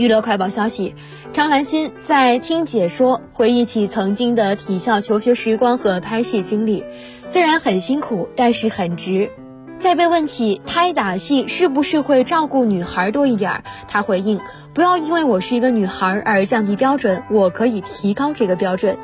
娱乐快报消息：张兰心在听解说回忆起曾经的体校求学时光和拍戏经历，虽然很辛苦，但是很值。在被问起拍打戏是不是会照顾女孩多一点，她回应：不要因为我是一个女孩而降低标准，我可以提高这个标准。